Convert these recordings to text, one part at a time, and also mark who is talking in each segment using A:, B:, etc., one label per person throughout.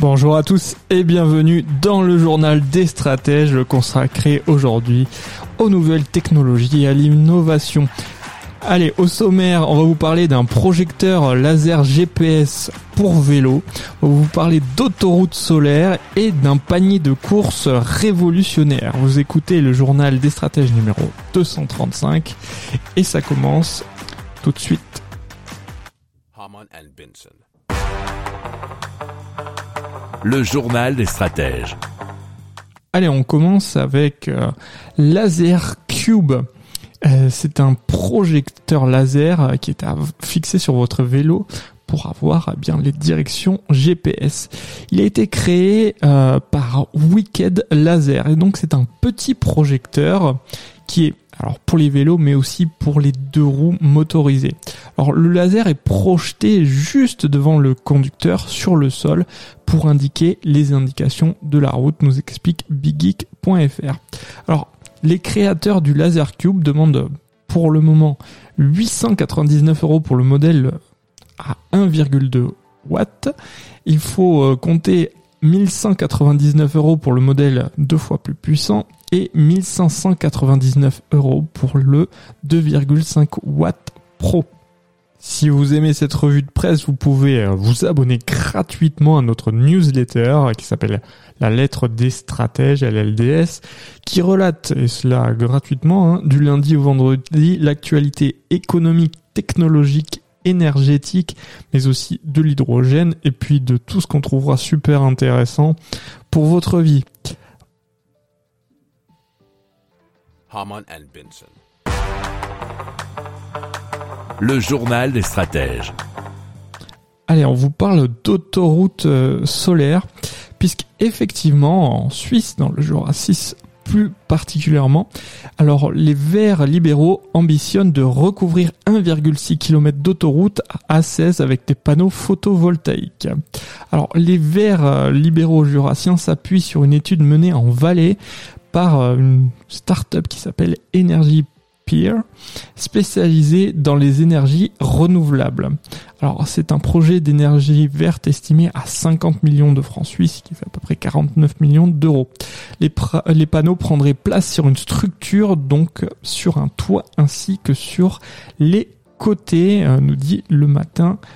A: Bonjour à tous et bienvenue dans le journal des stratèges consacré aujourd'hui aux nouvelles technologies et à l'innovation. Allez, au sommaire, on va vous parler d'un projecteur laser GPS pour vélo. On va vous parler d'autoroutes solaires et d'un panier de courses révolutionnaire. Vous écoutez le journal des stratèges numéro 235 et ça commence tout de suite.
B: Le journal des stratèges.
A: Allez, on commence avec euh, Laser Cube. Euh, c'est un projecteur laser euh, qui est à fixer sur votre vélo pour avoir eh bien les directions GPS. Il a été créé euh, par Wicked Laser et donc c'est un petit projecteur qui est alors pour les vélos mais aussi pour les deux roues motorisées. Alors le laser est projeté juste devant le conducteur sur le sol pour indiquer les indications de la route, nous explique biggeek.fr. Alors les créateurs du Laser Cube demandent pour le moment 899 euros pour le modèle à 1,2 watts. Il faut euh, compter 1199 euros pour le modèle deux fois plus puissant et 1599 euros pour le 2,5 watts pro. Si vous aimez cette revue de presse, vous pouvez euh, vous abonner gratuitement à notre newsletter qui s'appelle La lettre des stratèges, LLDS, qui relate, et cela gratuitement, hein, du lundi au vendredi, l'actualité économique, technologique, énergétique, mais aussi de l'hydrogène, et puis de tout ce qu'on trouvera super intéressant pour votre vie.
B: Le journal des stratèges.
A: Allez, on vous parle d'autoroute euh, solaire, puisque effectivement, en Suisse, dans le Jura 6 plus particulièrement, alors les Verts libéraux ambitionnent de recouvrir 1,6 km d'autoroute à A16 avec des panneaux photovoltaïques. Alors les Verts euh, libéraux jurassiens s'appuient sur une étude menée en Valais par euh, une start-up qui s'appelle Energy Peer, spécialisé dans les énergies renouvelables. Alors c'est un projet d'énergie verte estimé à 50 millions de francs suisses, qui fait à peu près 49 millions d'euros. Les, les panneaux prendraient place sur une structure, donc sur un toit ainsi que sur les côtés, euh, nous dit le matin.ch.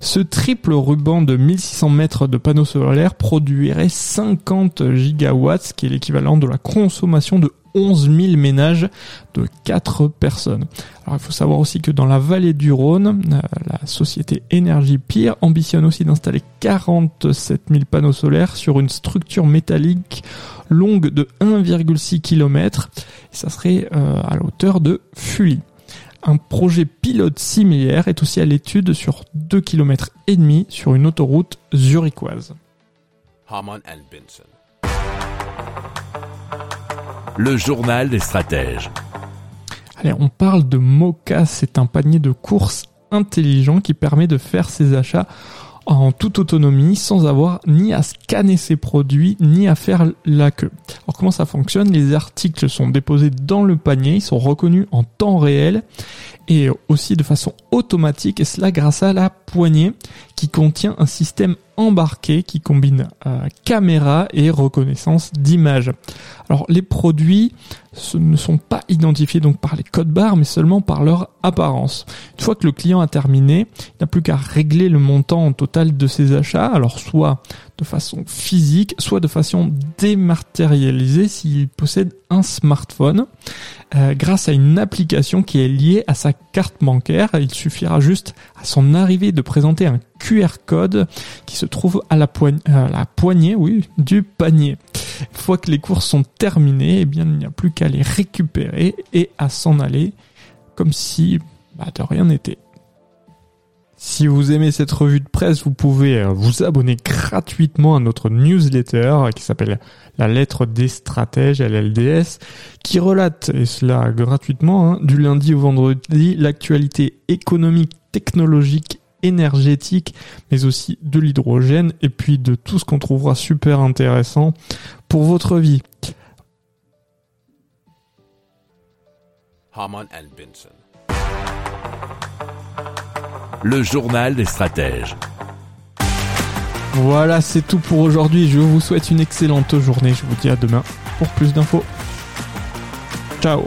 A: Ce triple ruban de 1600 mètres de panneaux solaires produirait 50 gigawatts, ce qui est l'équivalent de la consommation de 11 000 ménages de 4 personnes. Alors il faut savoir aussi que dans la vallée du Rhône, euh, la société Énergie Pire ambitionne aussi d'installer 47 000 panneaux solaires sur une structure métallique longue de 1,6 km. Ça serait euh, à la hauteur de Fully. Un projet pilote similaire est aussi à l'étude sur 2 km et demi sur une autoroute zurichoise.
B: Le journal des stratèges.
A: Allez, on parle de Mocha, c'est un panier de courses intelligent qui permet de faire ses achats en toute autonomie sans avoir ni à scanner ses produits ni à faire la queue. Alors comment ça fonctionne? Les articles sont déposés dans le panier, ils sont reconnus en temps réel et aussi de façon automatique et cela grâce à la poignée qui contient un système embarqué qui combine euh, caméra et reconnaissance d'image. Alors les produits ne sont pas identifiés donc par les codes barres mais seulement par leur apparence. Une fois que le client a terminé, il n'a plus qu'à régler le montant total de ses achats, alors soit de façon physique, soit de façon dématérialisée s'il possède un smartphone. Euh, grâce à une application qui est liée à sa carte bancaire, il suffira juste à son arrivée de présenter un QR code qui se trouve à la, la poignée du panier. Une fois que les courses sont terminées, eh bien, il n'y a plus qu'à les récupérer et à s'en aller comme si bah, de rien n'était. Si vous aimez cette revue de presse, vous pouvez euh, vous abonner gratuitement à notre newsletter qui s'appelle La lettre des stratèges, LLDS, qui relate, et cela gratuitement, hein, du lundi au vendredi, l'actualité économique, technologique énergétique, mais aussi de l'hydrogène et puis de tout ce qu'on trouvera super intéressant pour votre vie.
B: Le journal des stratèges.
A: Voilà, c'est tout pour aujourd'hui. Je vous souhaite une excellente journée. Je vous dis à demain pour plus d'infos. Ciao